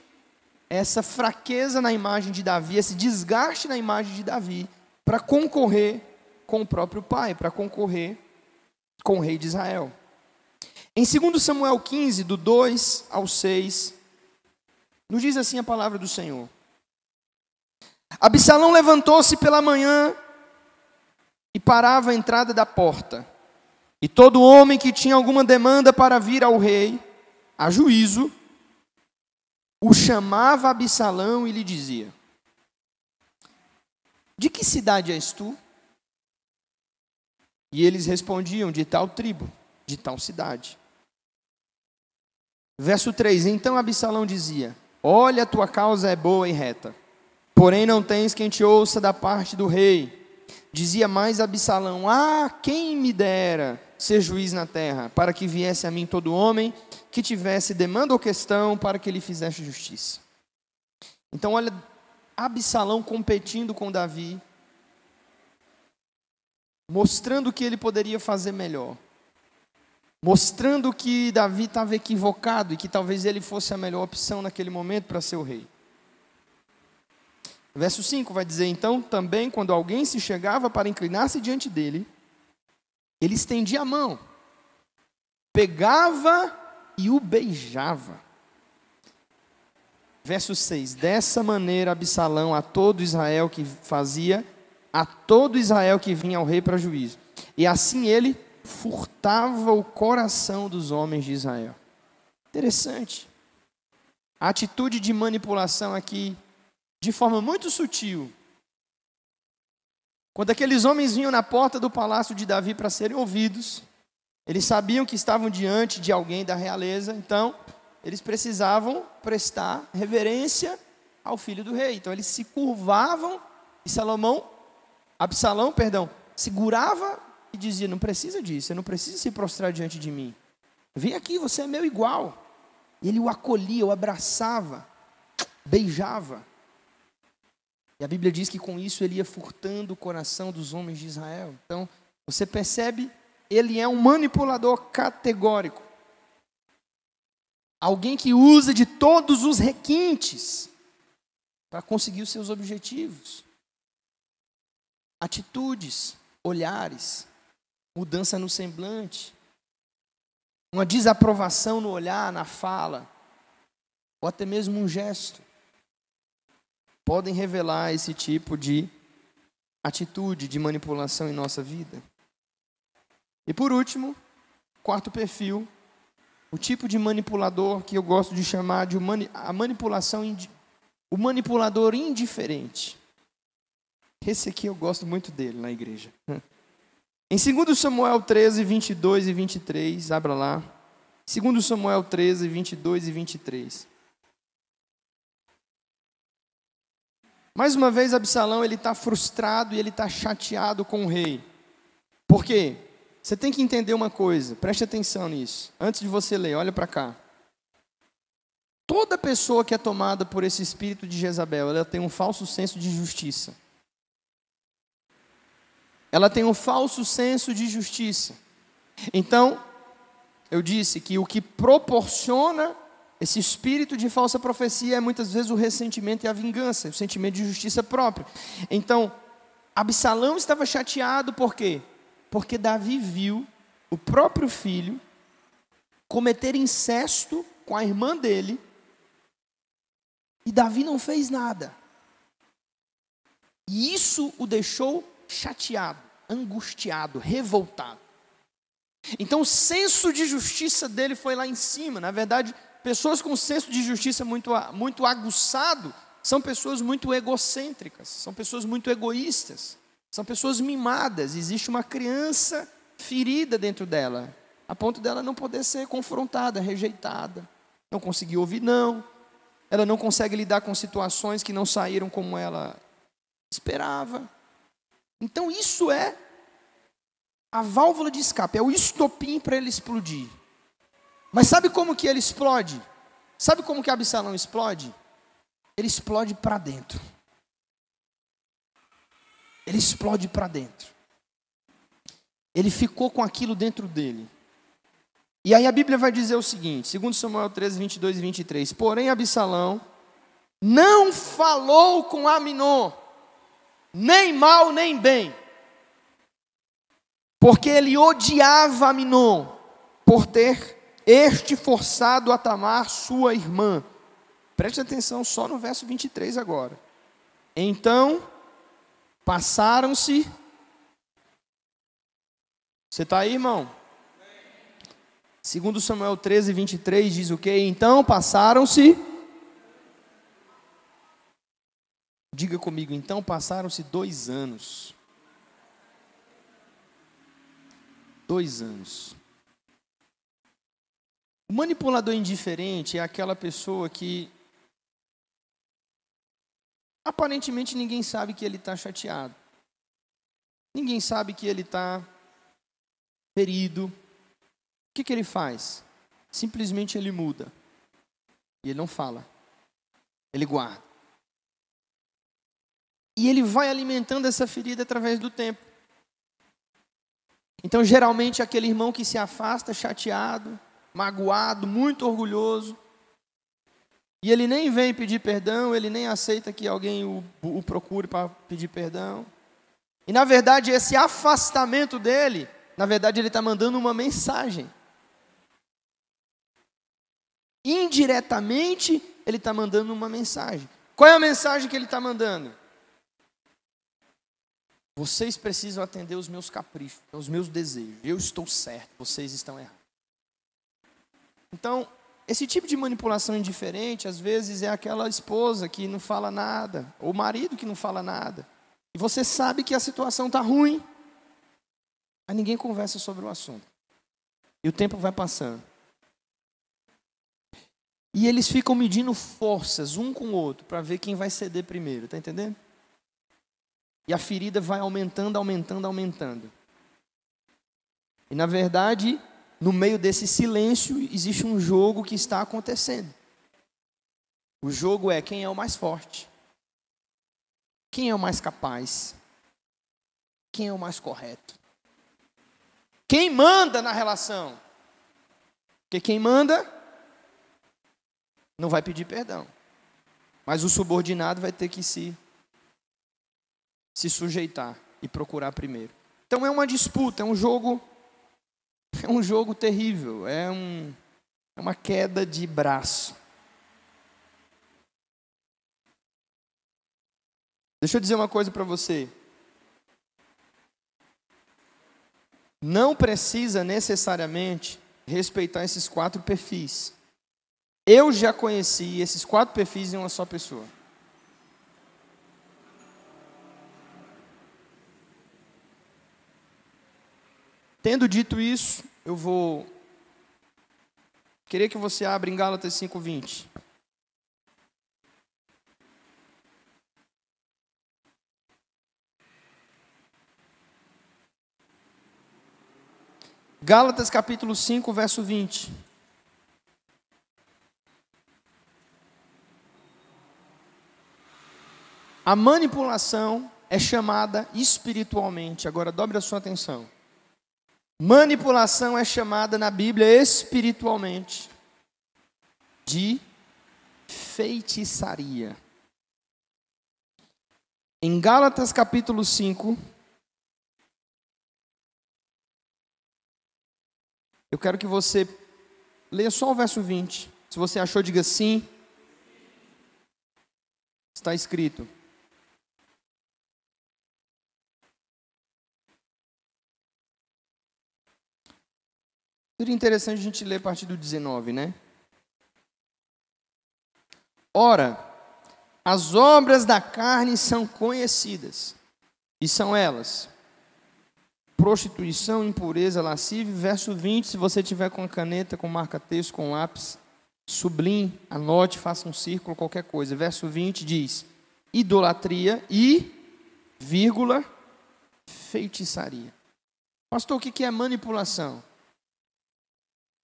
essa fraqueza na imagem de Davi, esse desgaste na imagem de Davi, para concorrer com o próprio pai, para concorrer com o rei de Israel. Em 2 Samuel 15, do 2 ao 6, nos diz assim a palavra do Senhor. Absalão levantou-se pela manhã e parava a entrada da porta. E todo homem que tinha alguma demanda para vir ao rei, a juízo, o chamava Absalão e lhe dizia: De que cidade és tu? E eles respondiam: De tal tribo, de tal cidade. Verso 3: Então Absalão dizia: Olha, a tua causa é boa e reta, porém não tens quem te ouça da parte do rei. Dizia mais Absalão: Ah, quem me dera ser juiz na terra, para que viesse a mim todo homem que tivesse demanda ou questão para que ele fizesse justiça. Então, olha, Absalão competindo com Davi, mostrando que ele poderia fazer melhor, mostrando que Davi estava equivocado e que talvez ele fosse a melhor opção naquele momento para ser o rei. Verso 5 vai dizer: Então, também, quando alguém se chegava para inclinar-se diante dele, ele estendia a mão, pegava e o beijava. Verso 6: Dessa maneira Absalão a todo Israel que fazia, a todo Israel que vinha ao rei para juízo. E assim ele furtava o coração dos homens de Israel. Interessante. A atitude de manipulação aqui, de forma muito sutil, quando aqueles homens vinham na porta do palácio de Davi para serem ouvidos, eles sabiam que estavam diante de alguém da realeza, então eles precisavam prestar reverência ao filho do rei. Então eles se curvavam e Salomão, Absalão, perdão, segurava e dizia: Não precisa disso, você não precisa se prostrar diante de mim. Vem aqui, você é meu igual. E ele o acolhia, o abraçava, beijava. E a Bíblia diz que com isso ele ia furtando o coração dos homens de Israel. Então, você percebe, ele é um manipulador categórico. Alguém que usa de todos os requintes para conseguir os seus objetivos. Atitudes, olhares, mudança no semblante, uma desaprovação no olhar, na fala, ou até mesmo um gesto podem revelar esse tipo de atitude de manipulação em nossa vida. E por último, quarto perfil, o tipo de manipulador que eu gosto de chamar de a manipulação o manipulador indiferente. Esse aqui eu gosto muito dele na igreja. Em 2 Samuel 13, 22 e 23, abra lá. 2 Samuel 13, 22 e 23. Mais uma vez, Absalão ele está frustrado e ele está chateado com o rei. Por quê? Você tem que entender uma coisa, preste atenção nisso. Antes de você ler, olha para cá. Toda pessoa que é tomada por esse espírito de Jezabel, ela tem um falso senso de justiça. Ela tem um falso senso de justiça. Então, eu disse que o que proporciona esse espírito de falsa profecia é muitas vezes o ressentimento e a vingança, o sentimento de justiça própria. Então, Absalão estava chateado por quê? Porque Davi viu o próprio filho cometer incesto com a irmã dele e Davi não fez nada. E isso o deixou chateado, angustiado, revoltado. Então o senso de justiça dele foi lá em cima. Na verdade, pessoas com senso de justiça muito, muito aguçado são pessoas muito egocêntricas, são pessoas muito egoístas, são pessoas mimadas. Existe uma criança ferida dentro dela, a ponto dela não poder ser confrontada, rejeitada, não conseguir ouvir não, ela não consegue lidar com situações que não saíram como ela esperava. Então isso é a válvula de escape, é o estopim para ele explodir. Mas sabe como que ele explode? Sabe como que Absalão explode? Ele explode para dentro. Ele explode para dentro. Ele ficou com aquilo dentro dele. E aí a Bíblia vai dizer o seguinte, 2 Samuel 13, 22 e 23. Porém, Absalão não falou com Aminon, nem mal nem bem, porque ele odiava Aminon por ter este forçado a Tamar, sua irmã. Preste atenção só no verso 23 agora. Então, passaram-se. Você está aí, irmão? Segundo Samuel 13, 23 diz o que? Então passaram-se. Diga comigo, então passaram-se dois anos. Dois anos. O manipulador indiferente é aquela pessoa que aparentemente ninguém sabe que ele está chateado. Ninguém sabe que ele está ferido, que, que ele faz? Simplesmente ele muda. E ele não fala. Ele guarda. E ele vai alimentando essa ferida através do tempo. Então, geralmente, aquele irmão que se afasta chateado, magoado, muito orgulhoso, e ele nem vem pedir perdão, ele nem aceita que alguém o, o procure para pedir perdão. E, na verdade, esse afastamento dele, na verdade, ele está mandando uma mensagem indiretamente, ele está mandando uma mensagem. Qual é a mensagem que ele está mandando? Vocês precisam atender os meus caprichos, os meus desejos. Eu estou certo, vocês estão errados. Então, esse tipo de manipulação indiferente, às vezes, é aquela esposa que não fala nada, ou o marido que não fala nada. E você sabe que a situação está ruim, mas ninguém conversa sobre o assunto. E o tempo vai passando. E eles ficam medindo forças um com o outro para ver quem vai ceder primeiro, tá entendendo? E a ferida vai aumentando, aumentando, aumentando. E na verdade, no meio desse silêncio, existe um jogo que está acontecendo. O jogo é quem é o mais forte, quem é o mais capaz, quem é o mais correto, quem manda na relação. Porque quem manda não vai pedir perdão. Mas o subordinado vai ter que se, se sujeitar e procurar primeiro. Então é uma disputa, é um jogo, é um jogo terrível, é, um, é uma queda de braço. Deixa eu dizer uma coisa para você. Não precisa necessariamente respeitar esses quatro perfis. Eu já conheci esses quatro perfis em uma só pessoa. Tendo dito isso, eu vou querer que você abra em Gálatas 5:20. Gálatas capítulo 5, verso 20. A manipulação é chamada espiritualmente. Agora dobre a sua atenção. Manipulação é chamada na Bíblia espiritualmente de feitiçaria. Em Gálatas capítulo 5, eu quero que você leia só o verso 20. Se você achou, diga sim. Está escrito: Seria interessante a gente ler a partir do 19, né? Ora, as obras da carne são conhecidas, e são elas: prostituição, impureza, lascívia, verso 20, se você tiver com a caneta, com marca-texto, com lápis, sublinhe, anote, faça um círculo, qualquer coisa. Verso 20 diz: idolatria e, vírgula, feitiçaria. Pastor, o que é manipulação?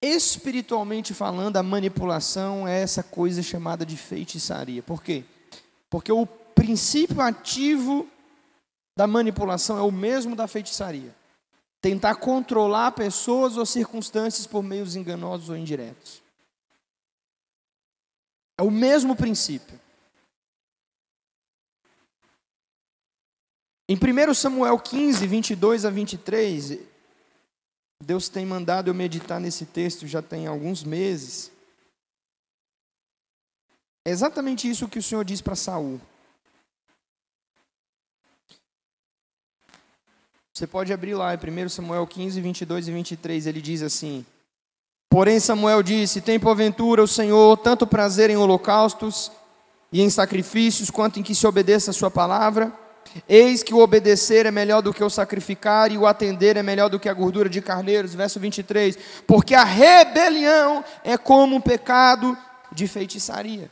Espiritualmente falando, a manipulação é essa coisa chamada de feitiçaria. Por quê? Porque o princípio ativo da manipulação é o mesmo da feitiçaria. Tentar controlar pessoas ou circunstâncias por meios enganosos ou indiretos. É o mesmo princípio. Em 1 Samuel 15, 22 a 23, Deus tem mandado eu meditar nesse texto já tem alguns meses. É exatamente isso que o Senhor diz para Saul. Você pode abrir lá, em 1 Samuel 15, 22 e 23, ele diz assim: Porém Samuel disse: Tem porventura o Senhor tanto prazer em holocaustos e em sacrifícios, quanto em que se obedeça a sua palavra? Eis que o obedecer é melhor do que o sacrificar, e o atender é melhor do que a gordura de carneiros. Verso 23. Porque a rebelião é como um pecado de feitiçaria,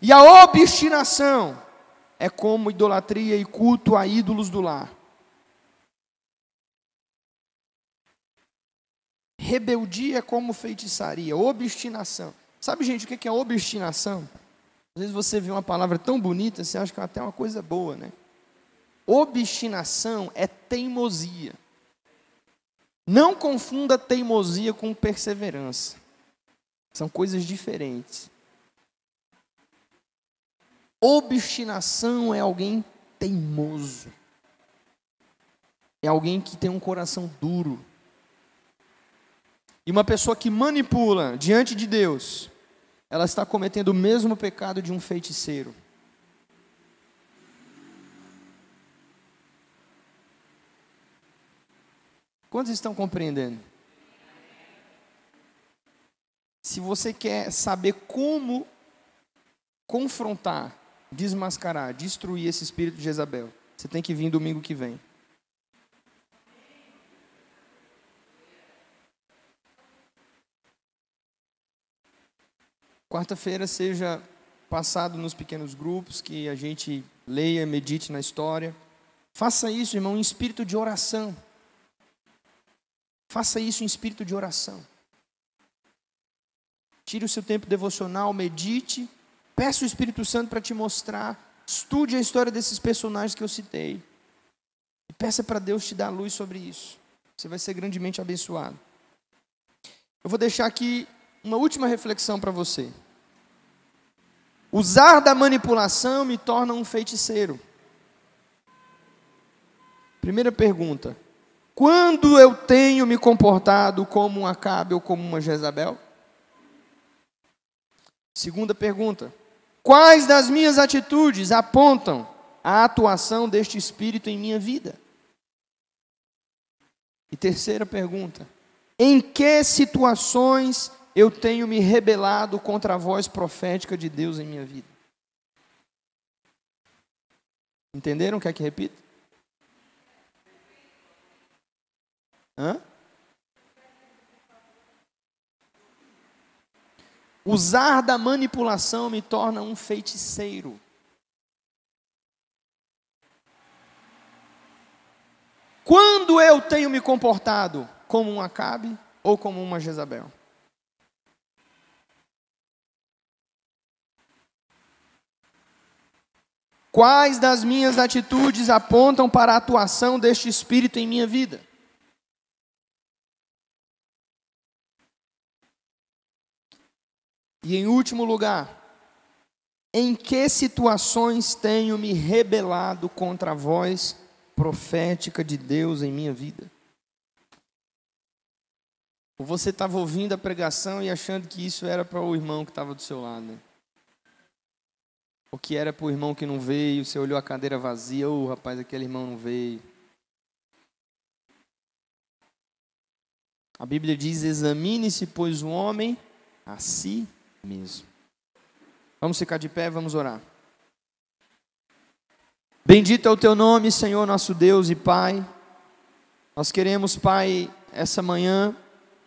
e a obstinação é como idolatria e culto a ídolos do lar. Rebeldia é como feitiçaria, obstinação. Sabe, gente, o que é obstinação? Às vezes você vê uma palavra tão bonita, você acha que é até uma coisa boa, né? Obstinação é teimosia. Não confunda teimosia com perseverança. São coisas diferentes. Obstinação é alguém teimoso. É alguém que tem um coração duro. E uma pessoa que manipula diante de Deus, ela está cometendo o mesmo pecado de um feiticeiro. Quantos estão compreendendo? Se você quer saber como confrontar, desmascarar, destruir esse espírito de Jezabel, você tem que vir domingo que vem. Quarta-feira seja passado nos pequenos grupos, que a gente leia, medite na história. Faça isso, irmão, em espírito de oração. Faça isso em espírito de oração. Tire o seu tempo devocional, medite, peça o Espírito Santo para te mostrar, estude a história desses personagens que eu citei. E peça para Deus te dar luz sobre isso. Você vai ser grandemente abençoado. Eu vou deixar aqui uma última reflexão para você. Usar da manipulação me torna um feiticeiro. Primeira pergunta: quando eu tenho me comportado como um Acabe ou como uma Jezabel? Segunda pergunta: quais das minhas atitudes apontam a atuação deste espírito em minha vida? E terceira pergunta: em que situações eu tenho me rebelado contra a voz profética de Deus em minha vida? Entenderam? Quer que repita? Hã? Usar da manipulação me torna um feiticeiro. Quando eu tenho me comportado como um Acabe ou como uma Jezabel? Quais das minhas atitudes apontam para a atuação deste Espírito em minha vida? E em último lugar, em que situações tenho me rebelado contra a voz profética de Deus em minha vida? Ou você estava ouvindo a pregação e achando que isso era para o irmão que estava do seu lado? Né? O que era para o irmão que não veio, você olhou a cadeira vazia, ô oh, rapaz, aquele irmão não veio. A Bíblia diz: examine-se, pois, o homem a si mesmo. Vamos ficar de pé, vamos orar. Bendito é o teu nome, Senhor, nosso Deus e Pai. Nós queremos, Pai, essa manhã